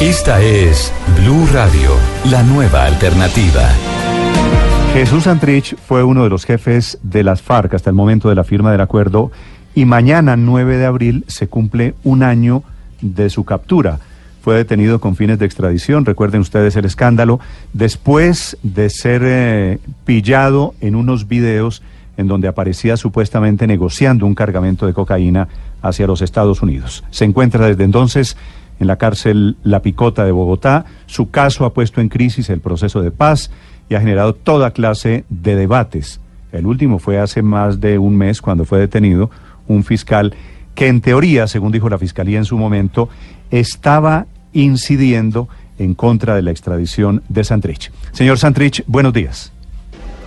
Esta es Blue Radio, la nueva alternativa. Jesús Santrich fue uno de los jefes de las FARC hasta el momento de la firma del acuerdo y mañana, 9 de abril, se cumple un año de su captura. Fue detenido con fines de extradición, recuerden ustedes el escándalo, después de ser eh, pillado en unos videos en donde aparecía supuestamente negociando un cargamento de cocaína hacia los Estados Unidos. Se encuentra desde entonces en la cárcel La Picota de Bogotá. Su caso ha puesto en crisis el proceso de paz y ha generado toda clase de debates. El último fue hace más de un mes cuando fue detenido un fiscal que en teoría, según dijo la fiscalía en su momento, estaba incidiendo en contra de la extradición de Santrich. Señor Santrich, buenos días.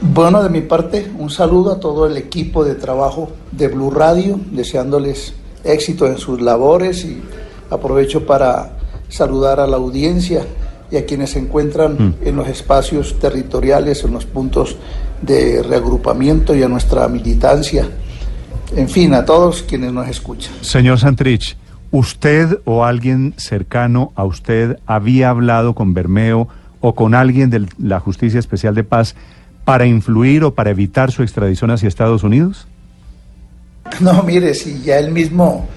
Bueno, de mi parte, un saludo a todo el equipo de trabajo de Blue Radio, deseándoles éxito en sus labores y aprovecho para saludar a la audiencia y a quienes se encuentran mm. en los espacios territoriales, en los puntos de reagrupamiento y a nuestra militancia. En fin, a todos quienes nos escuchan. Señor Santrich, ¿usted o alguien cercano a usted había hablado con Bermeo o con alguien de la Justicia Especial de Paz para influir o para evitar su extradición hacia Estados Unidos? No, mire, si ya el mismo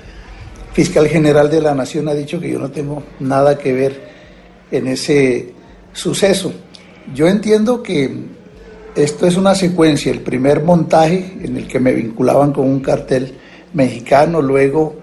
fiscal general de la Nación ha dicho que yo no tengo nada que ver en ese suceso. Yo entiendo que esto es una secuencia, el primer montaje en el que me vinculaban con un cartel mexicano, luego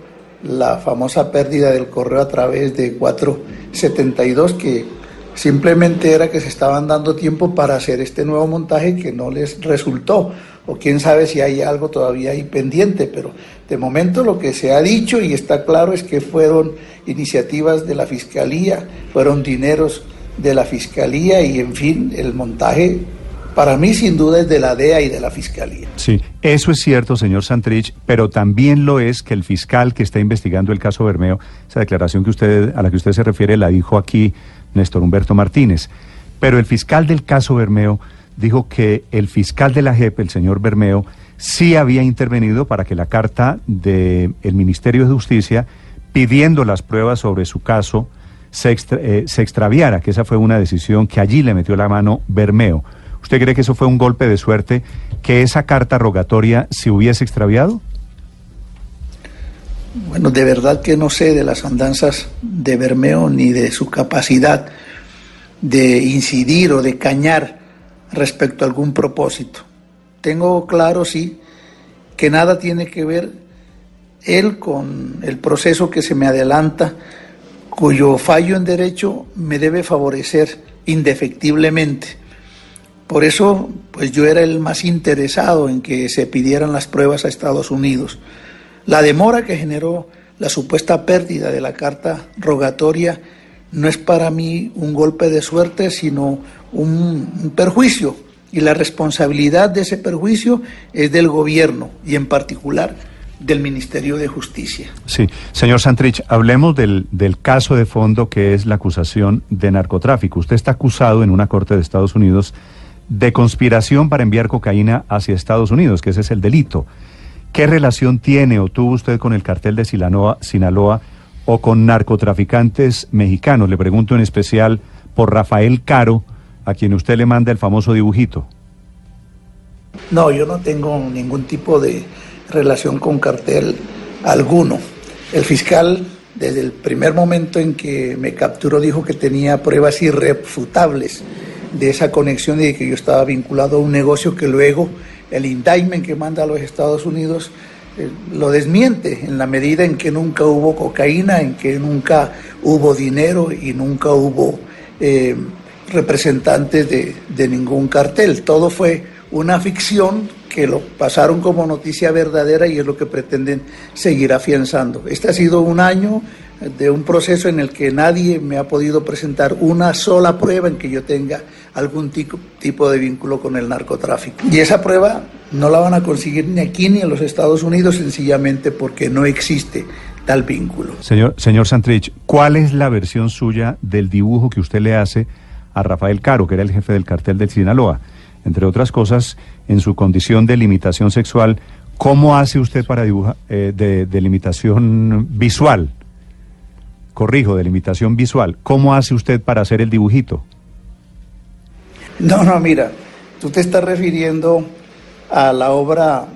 la famosa pérdida del correo a través de 472 que simplemente era que se estaban dando tiempo para hacer este nuevo montaje que no les resultó o quién sabe si hay algo todavía ahí pendiente, pero de momento lo que se ha dicho y está claro es que fueron iniciativas de la Fiscalía, fueron dineros de la Fiscalía y en fin, el montaje para mí sin duda es de la DEA y de la Fiscalía. Sí, eso es cierto, señor Santrich, pero también lo es que el fiscal que está investigando el caso Bermeo, esa declaración que usted, a la que usted se refiere la dijo aquí Néstor Humberto Martínez, pero el fiscal del caso Bermeo dijo que el fiscal de la JEP, el señor Bermeo, sí había intervenido para que la carta del Ministerio de Justicia pidiendo las pruebas sobre su caso se, eh, se extraviara, que esa fue una decisión que allí le metió la mano Bermeo. ¿Usted cree que eso fue un golpe de suerte, que esa carta rogatoria se hubiese extraviado? Bueno, de verdad que no sé de las andanzas de Bermeo ni de su capacidad de incidir o de cañar respecto a algún propósito. Tengo claro, sí, que nada tiene que ver él con el proceso que se me adelanta, cuyo fallo en derecho me debe favorecer indefectiblemente. Por eso, pues yo era el más interesado en que se pidieran las pruebas a Estados Unidos. La demora que generó la supuesta pérdida de la carta rogatoria no es para mí un golpe de suerte, sino un, perjuicio. Y la responsabilidad de ese perjuicio es del gobierno y en particular del Ministerio de Justicia. Sí, señor Santrich, hablemos del, del, caso de fondo que es la acusación de narcotráfico. Usted está acusado en una corte de Estados Unidos de conspiración para enviar cocaína hacia Estados Unidos, que ese es el delito. ¿Qué relación tiene o tuvo usted con el cartel de Sinaloa o con narcotraficantes mexicanos? Le pregunto en especial por Rafael Caro, a quien usted le manda el famoso dibujito. No, yo no tengo ningún tipo de relación con cartel alguno. El fiscal, desde el primer momento en que me capturó, dijo que tenía pruebas irrefutables de esa conexión y de que yo estaba vinculado a un negocio que luego el indictment que manda a los Estados Unidos lo desmiente en la medida en que nunca hubo cocaína, en que nunca hubo dinero y nunca hubo eh, representantes de, de ningún cartel. Todo fue una ficción que lo pasaron como noticia verdadera y es lo que pretenden seguir afianzando. Este ha sido un año de un proceso en el que nadie me ha podido presentar una sola prueba en que yo tenga algún tipo de vínculo con el narcotráfico. Y esa prueba no la van a conseguir ni aquí ni en los Estados Unidos sencillamente porque no existe tal vínculo. Señor, señor Santrich, ¿cuál es la versión suya del dibujo que usted le hace a Rafael Caro, que era el jefe del cartel del Sinaloa? Entre otras cosas, en su condición de limitación sexual, ¿cómo hace usted para dibujar eh, de, de limitación visual? Corrijo, de limitación visual, ¿cómo hace usted para hacer el dibujito? No, no, mira, tú te estás refiriendo a la obra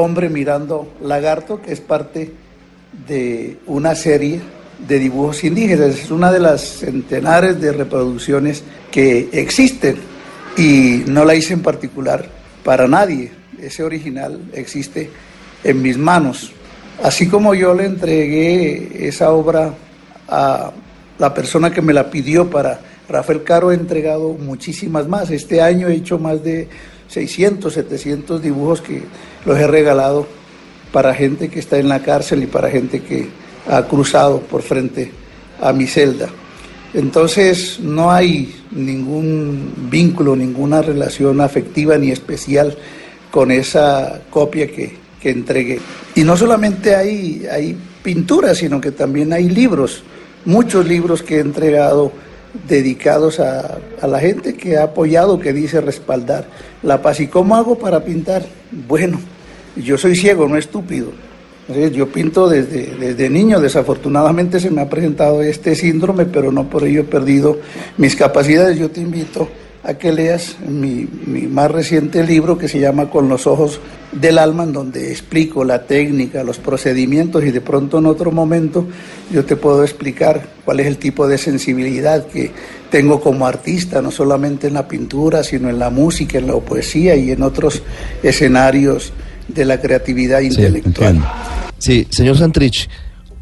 Hombre mirando lagarto, que es parte de una serie de dibujos indígenas. Es una de las centenares de reproducciones que existen y no la hice en particular para nadie. Ese original existe en mis manos. Así como yo le entregué esa obra a la persona que me la pidió para Rafael Caro he entregado muchísimas más. Este año he hecho más de 600, 700 dibujos que los he regalado para gente que está en la cárcel y para gente que ha cruzado por frente a mi celda. Entonces no hay ningún vínculo, ninguna relación afectiva ni especial con esa copia que, que entregué. Y no solamente hay, hay pinturas, sino que también hay libros muchos libros que he entregado dedicados a, la gente que ha apoyado, que dice respaldar la paz. ¿Y cómo hago para pintar? Bueno, yo soy ciego, no estúpido. Yo pinto desde, desde niño, desafortunadamente se me ha presentado este síndrome, pero no por ello he perdido mis capacidades. Yo te invito a que leas mi, mi, más reciente libro que se llama Con los ojos del alma, en donde explico la técnica, los procedimientos y de pronto en otro momento yo te puedo explicar cuál es el tipo de sensibilidad que tengo como artista, no solamente en la pintura, sino en la música, en la poesía y en otros escenarios de la creatividad intelectual. Sí, señor Santrich.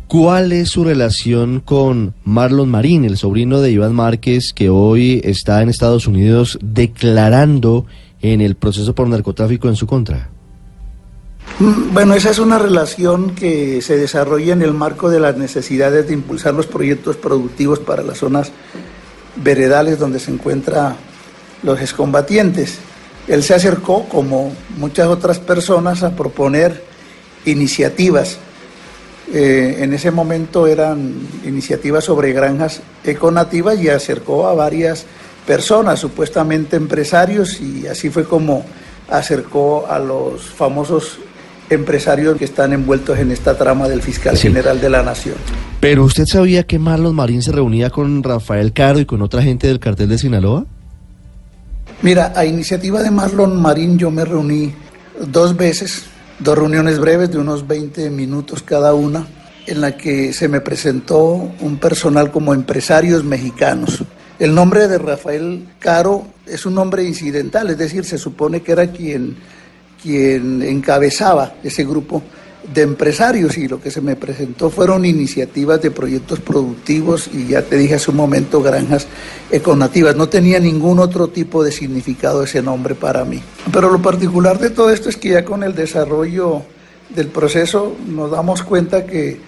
¿Cuál es su relación con Marlon Marín, el sobrino de Iván Márquez, que hoy está en Estados Unidos declarando en el proceso por narcotráfico en su contra? Mm, bueno, esa es una relación que se desarrolla en el marco de las necesidades de impulsar los proyectos productivos para las zonas veredales donde se encuentran los excombatientes. Él se acercó, como muchas otras personas, a proponer iniciativas eh, en ese momento eran iniciativas sobre granjas econativas y acercó a varias personas, supuestamente empresarios, y así fue como acercó a los famosos empresarios que están envueltos en esta trama del fiscal general de la nación. Pero usted sabía que Marlon Marín se reunía con Rafael Caro y con otra gente del cartel de Sinaloa? Mira, a iniciativa de Marlon Marín yo me reuní dos veces dos reuniones breves de unos 20 minutos cada una, en la que se me presentó un personal como empresarios mexicanos. El nombre de Rafael Caro es un nombre incidental, es decir, se supone que era quien, quien encabezaba ese grupo de empresarios y lo que se me presentó fueron iniciativas de proyectos productivos y ya te dije hace un momento granjas econativas. No tenía ningún otro tipo de significado ese nombre para mí. Pero lo particular de todo esto es que ya con el desarrollo del proceso nos damos cuenta que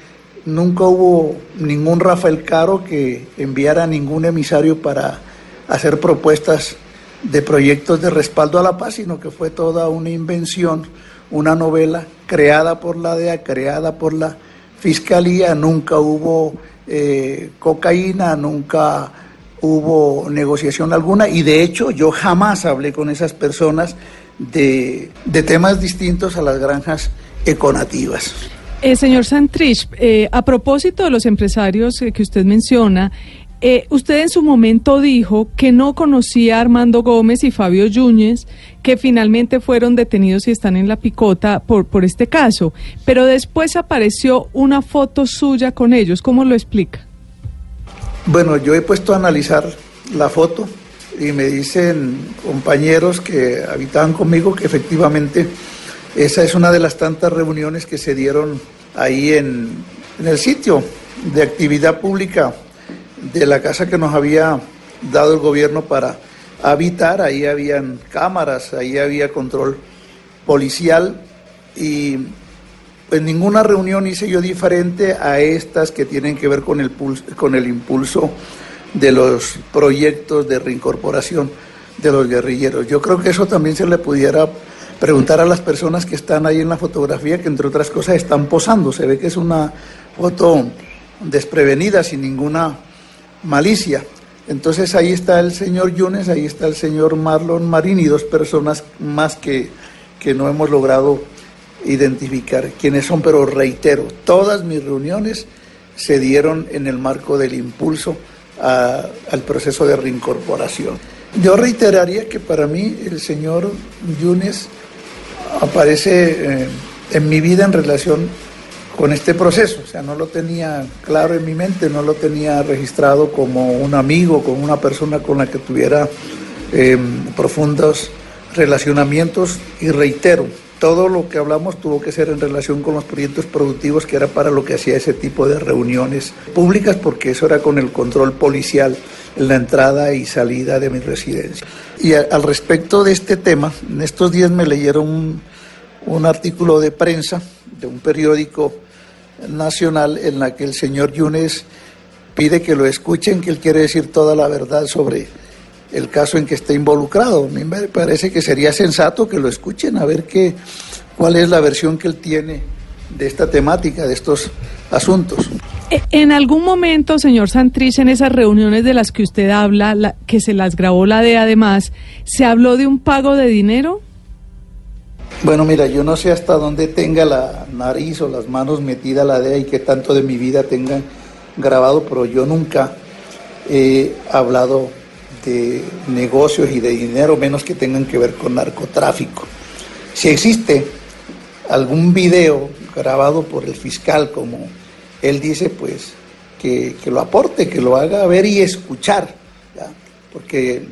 nunca hubo ningún Rafael Caro que enviara ningún emisario para hacer propuestas de proyectos de respaldo a la paz, sino que fue toda una invención una novela creada por la DEA, creada por la Fiscalía, nunca hubo eh, cocaína, nunca hubo negociación alguna y de hecho yo jamás hablé con esas personas de, temas distintos a las granjas econativas. Eh, señor Santrich, eh, a propósito de los empresarios que usted menciona, eh, usted en su momento dijo que no conocía a Armando Gómez y Fabio Yúñez, que finalmente fueron detenidos y están en la picota por, este caso, pero después apareció una foto suya con ellos. ¿Cómo lo explica? Bueno, yo he puesto a analizar la foto y me dicen compañeros que habitaban conmigo que efectivamente esa es una de las tantas reuniones que se dieron ahí en el sitio de actividad pública de la casa que nos había dado el gobierno para habitar, ahí habían cámaras, ahí había control policial y Pues ninguna reunión hice yo diferente a estas que tienen que ver con el, pulso, con el impulso de los proyectos de reincorporación de los guerrilleros. Yo creo que eso también se le pudiera preguntar a las personas que están ahí en la fotografía, que entre otras cosas están posando. Se ve que es una foto desprevenida, sin ninguna malicia. Entonces ahí está el señor Yunes, ahí está el señor Marlon Marín y dos personas más que, que no hemos logrado identificar quiénes son, pero reitero, todas mis reuniones se dieron en el marco del impulso a, al proceso de reincorporación. Yo reiteraría que para mí el señor Yunes aparece eh, en mi vida en relación con este proceso, o sea, no lo tenía claro en mi mente, no lo tenía registrado como un amigo, como una persona con la que tuviera eh, profundos relacionamientos y reitero, todo lo que hablamos tuvo que ser en relación con los proyectos productivos, que era para lo que hacía ese tipo de reuniones públicas, porque eso era con el control policial en la entrada y salida de mi residencia. Y a, al respecto de este tema, en estos días me leyeron un, un artículo de prensa de un periódico nacional en la que el señor Yunes pide que lo escuchen, que él quiere decir toda la verdad sobre el caso en que está involucrado. A mí me parece que sería sensato que lo escuchen a ver qué, cuál es la versión que él tiene de esta temática, de estos asuntos. En algún momento, señor Santrich, en esas reuniones de las que usted habla, la- que se las grabó la DEA además, ¿se habló de un pago de dinero? Bueno, mira, yo no sé hasta dónde tenga la nariz o las manos metida la DEA y qué tanto de mi vida tengan grabado, pero yo nunca he hablado de negocios y de dinero, menos que tengan que ver con narcotráfico. Si existe algún video grabado por el fiscal, como él dice, pues que, que lo aporte, que lo haga ver y escuchar, porque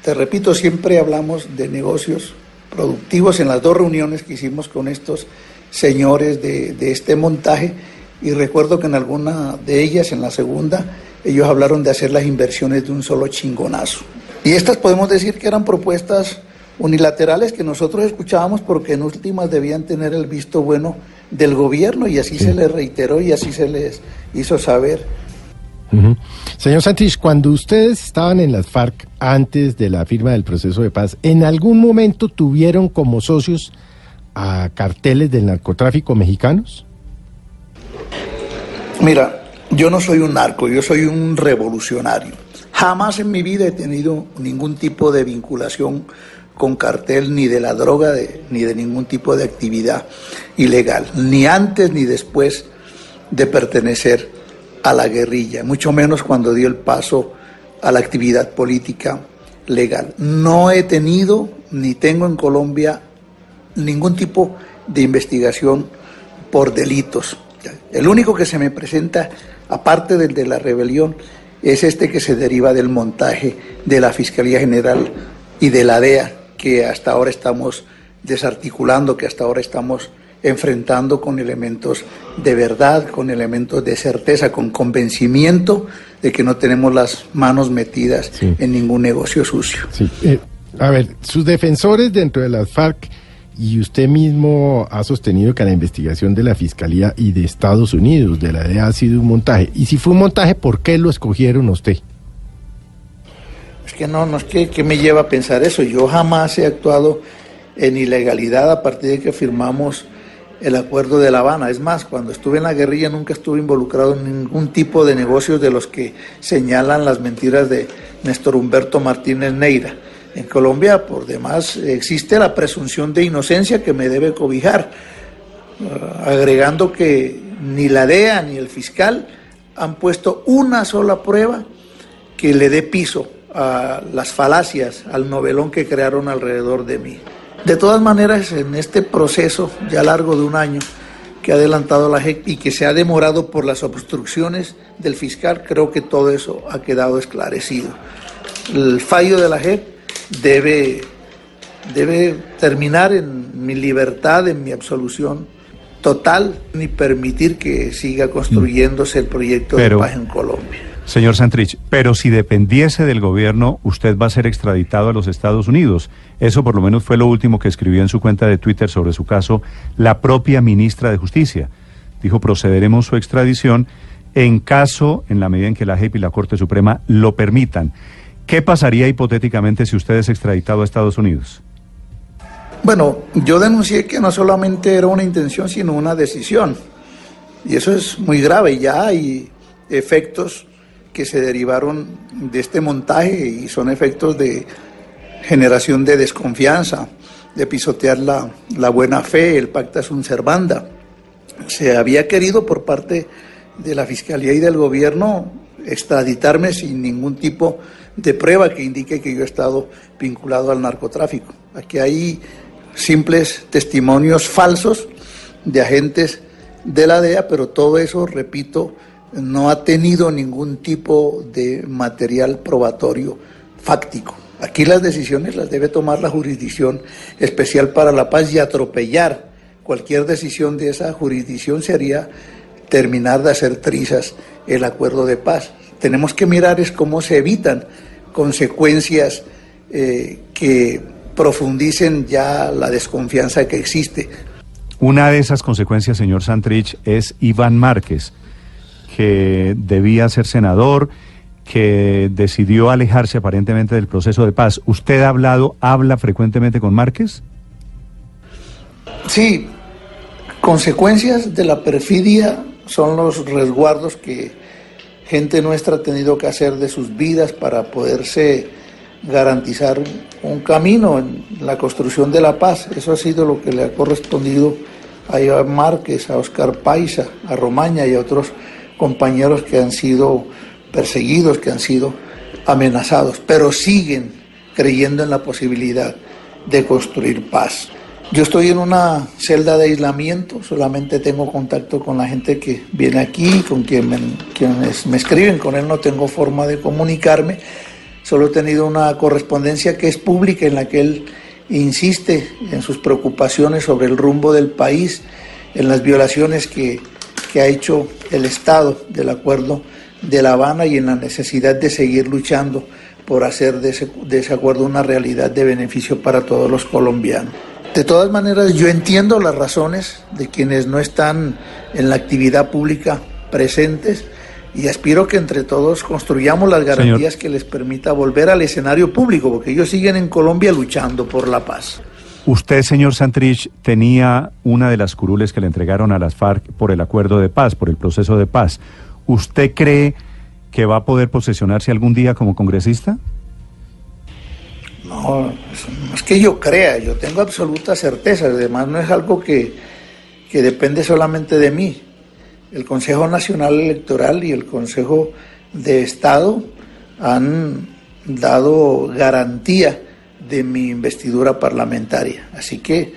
te repito, siempre hablamos de negocios productivos en las dos reuniones que hicimos con estos señores de, de este montaje y recuerdo que en alguna de ellas, en la segunda, ellos hablaron de hacer las inversiones de un solo chingonazo. Y estas podemos decir que eran propuestas unilaterales que nosotros escuchábamos porque en últimas debían tener el visto bueno del gobierno y así se les reiteró y así se les hizo saber. Señor Santrich, cuando ustedes estaban en las FARC antes de la firma del proceso de paz, ¿en algún momento tuvieron como socios a carteles del narcotráfico mexicanos? Mira, yo no soy un narco, yo soy un revolucionario. Jamás en mi vida he tenido ningún tipo de vinculación con cartel ni de la droga de- ni de ningún tipo de actividad ilegal, ni antes ni después de pertenecer a la guerrilla, mucho menos cuando dio el paso a la actividad política legal. No he tenido ni tengo en Colombia ningún tipo de investigación por delitos. El único que se me presenta, aparte del de la rebelión, es este que se deriva del montaje de la Fiscalía General y de la DEA, que hasta ahora estamos desarticulando, que hasta ahora estamos enfrentando con elementos de verdad, con elementos de certeza, con convencimiento de que no tenemos las manos metidas Sí. en ningún negocio sucio. Sí. Eh, a ver, sus defensores dentro de las FARC y usted mismo ha sostenido que la investigación de la Fiscalía y de Estados Unidos, de la DEA, ha sido un montaje. Y si fue un montaje, ¿por qué lo escogieron a usted? Es que no, no es que, que me lleva a pensar eso. Yo jamás he actuado en ilegalidad a partir de que firmamos el acuerdo de La Habana. Es más, cuando estuve en la guerrilla nunca estuve involucrado en ningún tipo de negocios de los que señalan las mentiras de Néstor Humberto Martínez Neira. En Colombia, por demás, existe la presunción de inocencia que me debe cobijar, Ah, agregando que ni la DEA ni el fiscal han puesto una sola prueba que le dé piso a las falacias, al novelón que crearon alrededor de mí. De todas maneras, en este proceso ya largo de un año que ha adelantado la JEP y que se ha demorado por las obstrucciones del fiscal, creo que todo eso ha quedado esclarecido. El fallo de la JEP debe, debe terminar en mi libertad, en mi absolución total, ni permitir que siga construyéndose el proyecto Pero- de paz en Colombia. Señor Santrich, pero si dependiese del gobierno, usted va a ser extraditado a los Estados Unidos. Eso por lo menos fue lo último que escribió en su cuenta de Twitter sobre su caso la propia ministra de Justicia. Dijo, procederemos su extradición en caso, en la medida en que la JEP y la Corte Suprema lo permitan. ¿Qué pasaría hipotéticamente si usted es extraditado a Estados Unidos? Bueno, yo denuncié que no solamente era una intención, sino una decisión. Y eso es muy grave. Ya hay efectos que se derivaron de este montaje y son efectos de generación de desconfianza, de pisotear la, la buena fe, el pacta sunt servanda. Se había querido por parte de la Fiscalía y del Gobierno extraditarme sin ningún tipo de prueba que indique que yo he estado vinculado al narcotráfico. Aquí hay simples testimonios falsos de agentes de la DEA, pero todo eso, repito, no ha tenido ningún tipo de material probatorio fáctico. Aquí las decisiones las debe tomar la Jurisdicción Especial para la Paz y atropellar cualquier decisión de esa jurisdicción sería terminar de hacer trizas el acuerdo de paz. Tenemos que mirar es cómo se evitan consecuencias eh, que profundicen ya la desconfianza que existe. Una de esas consecuencias, señor Santrich, es Iván Márquez, que debía ser senador, que decidió alejarse aparentemente del proceso de paz. ¿Usted ha hablado, habla frecuentemente con Márquez? Sí, consecuencias de la perfidia son los resguardos que gente nuestra ha tenido que hacer de sus vidas para poderse garantizar un camino en la construcción de la paz. Eso ha sido lo que le ha correspondido a Iván Márquez, a Oscar Paisa, a Romaña y a otros compañeros que han sido perseguidos, que han sido amenazados, pero siguen creyendo en la posibilidad de construir paz. Yo estoy en una celda de aislamiento, solamente tengo contacto con la gente que viene aquí, con quien me, quienes me escriben, con él no tengo forma de comunicarme, solo he tenido una correspondencia que es pública en la que él insiste en sus preocupaciones sobre el rumbo del país, en las violaciones que, que ha hecho el Estado del acuerdo de La Habana y en la necesidad de seguir luchando por hacer de ese, de ese acuerdo una realidad de beneficio para todos los colombianos. De todas maneras, yo entiendo las razones de quienes no están en la actividad pública presentes y aspiro que entre todos construyamos las garantías Señor. que les permita volver al escenario público, porque ellos siguen en Colombia luchando por la paz. Usted, señor Santrich, tenía una de las curules que le entregaron a las FARC por el acuerdo de paz, por el proceso de paz. ¿Usted cree que va a poder posesionarse algún día como congresista? No, no es que yo crea, yo tengo absoluta certeza, además no es algo que, que depende solamente de mí. El Consejo Nacional Electoral y el Consejo de Estado han dado garantía de mi investidura parlamentaria. Así que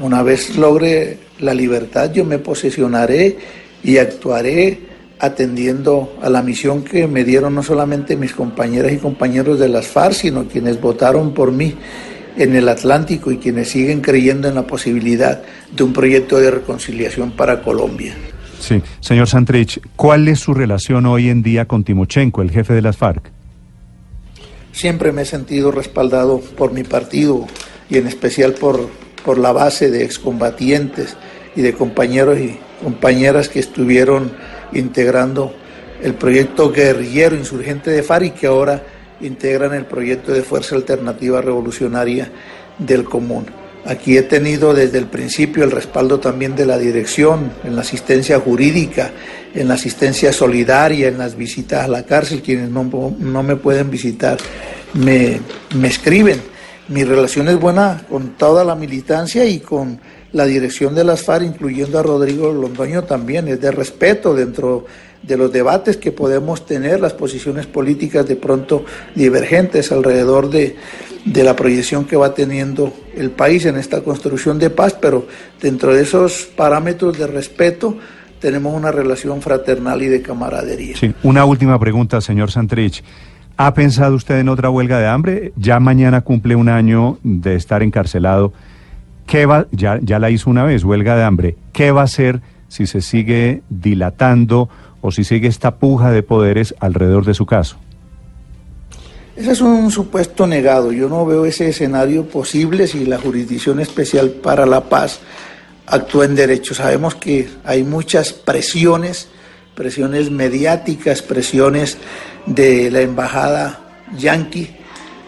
una vez logre la libertad, yo me posesionaré y actuaré atendiendo a la misión que me dieron no solamente mis compañeras y compañeros de las FARC, sino quienes votaron por mí en el Atlántico y quienes siguen creyendo en la posibilidad de un proyecto de reconciliación para Colombia. Sí, señor Santrich, ¿cuál es su relación hoy en día con Timochenko, el jefe de las FARC? Siempre me he sentido respaldado por mi partido y en especial por, por la base de excombatientes y de compañeros y compañeras que estuvieron integrando el proyecto guerrillero insurgente de FARC y que ahora integran el proyecto de Fuerza Alternativa Revolucionaria del Común. Aquí he tenido desde el principio el respaldo también de la dirección, en la asistencia jurídica, en la asistencia solidaria, en las visitas a la cárcel. Quienes no, no me pueden visitar me, me escriben. Mi relación es buena con toda la militancia y con la dirección de las FARC, incluyendo a Rodrigo Londoño, también es de respeto dentro de los debates que podemos tener, las posiciones políticas de pronto divergentes alrededor de, de la proyección que va teniendo el país en esta construcción de paz, pero dentro de esos parámetros de respeto tenemos una relación fraternal y de camaradería. Sí, una última pregunta, señor Santrich. ¿Ha pensado usted en otra huelga de hambre? Ya mañana cumple un año de estar encarcelado. ¿Qué va, ya, ya la hizo una vez, huelga de hambre. ¿Qué va a hacer si se sigue dilatando o si sigue esta puja de poderes alrededor de su caso. Ese es un supuesto negado. Yo no veo ese escenario posible si la Jurisdicción Especial para la Paz actúa en derecho. Sabemos que hay muchas presiones, presiones mediáticas, presiones de la embajada yanqui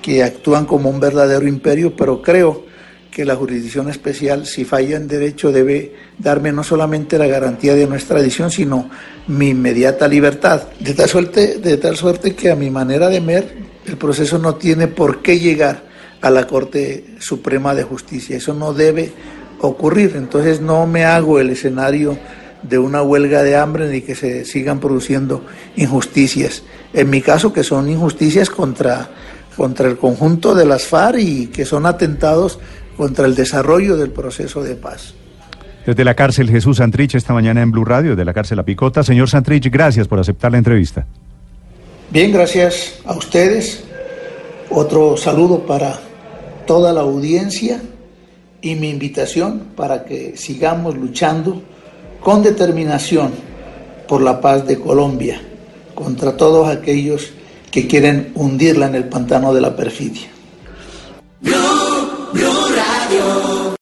que actúan como un verdadero imperio, pero creo que la jurisdicción especial, si falla en derecho, debe darme no solamente la garantía de nuestra edición, sino mi inmediata libertad. De tal suerte, de tal suerte que a mi manera de ver, el proceso no tiene por qué llegar a la Corte Suprema de Justicia. Eso no debe ocurrir. Entonces no me hago el escenario de una huelga de hambre ni que se sigan produciendo injusticias. En mi caso, que son injusticias contra, contra el conjunto de las FARC y que son atentados contra el desarrollo del proceso de paz. Desde la cárcel Jesús Santrich esta mañana en Blue Radio, de la cárcel La Picota. Señor Santrich, gracias por aceptar la entrevista. Bien, gracias a ustedes. Otro saludo para toda la audiencia y mi invitación para que sigamos luchando con determinación por la paz de Colombia contra todos aquellos que quieren hundirla en el pantano de la perfidia.